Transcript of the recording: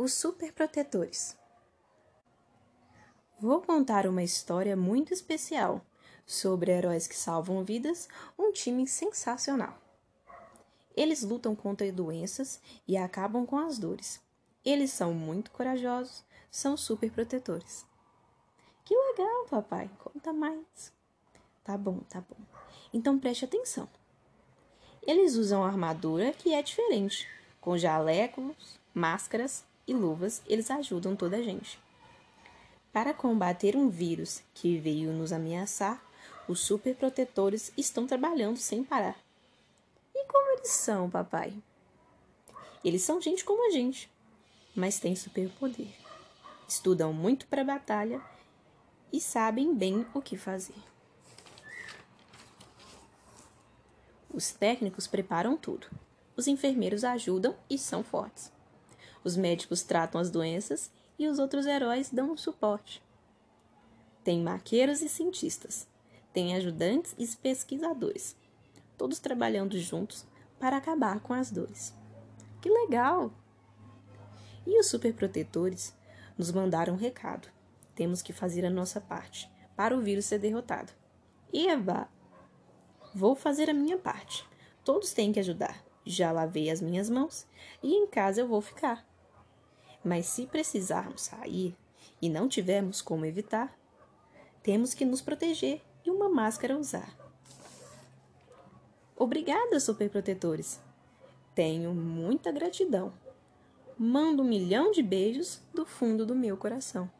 Os superprotetores. Vou contar uma história muito especial sobre heróis que salvam vidas, um time sensacional. Eles lutam contra doenças e acabam com as dores. Eles são muito corajosos, são superprotetores. Que legal, papai. Conta mais. Tá bom, tá bom. Então preste atenção. Eles usam armadura que é diferente, com jalecos, máscaras e luvas, eles ajudam toda a gente. Para combater um vírus que veio nos ameaçar, os superprotetores estão trabalhando sem parar. E como eles são, papai? Eles são gente como a gente, mas têm superpoder. Estudam muito para a batalha e sabem bem o que fazer. Os técnicos preparam tudo. Os enfermeiros ajudam e são fortes. Os médicos tratam as doenças e os outros heróis dão suporte. Tem maqueiros e cientistas. Tem ajudantes e pesquisadores. Todos trabalhando juntos para acabar com as dores. Que legal! E os superprotetores nos mandaram um recado. Temos que fazer a nossa parte para o vírus ser derrotado. Eva, vou fazer a minha parte. Todos têm que ajudar. Já lavei as minhas mãos e em casa eu vou ficar. Mas se precisarmos sair e não tivermos como evitar, temos que nos proteger e uma máscara usar. Obrigada, superprotetores. Tenho muita gratidão. Mando um milhão de beijos do fundo do meu coração.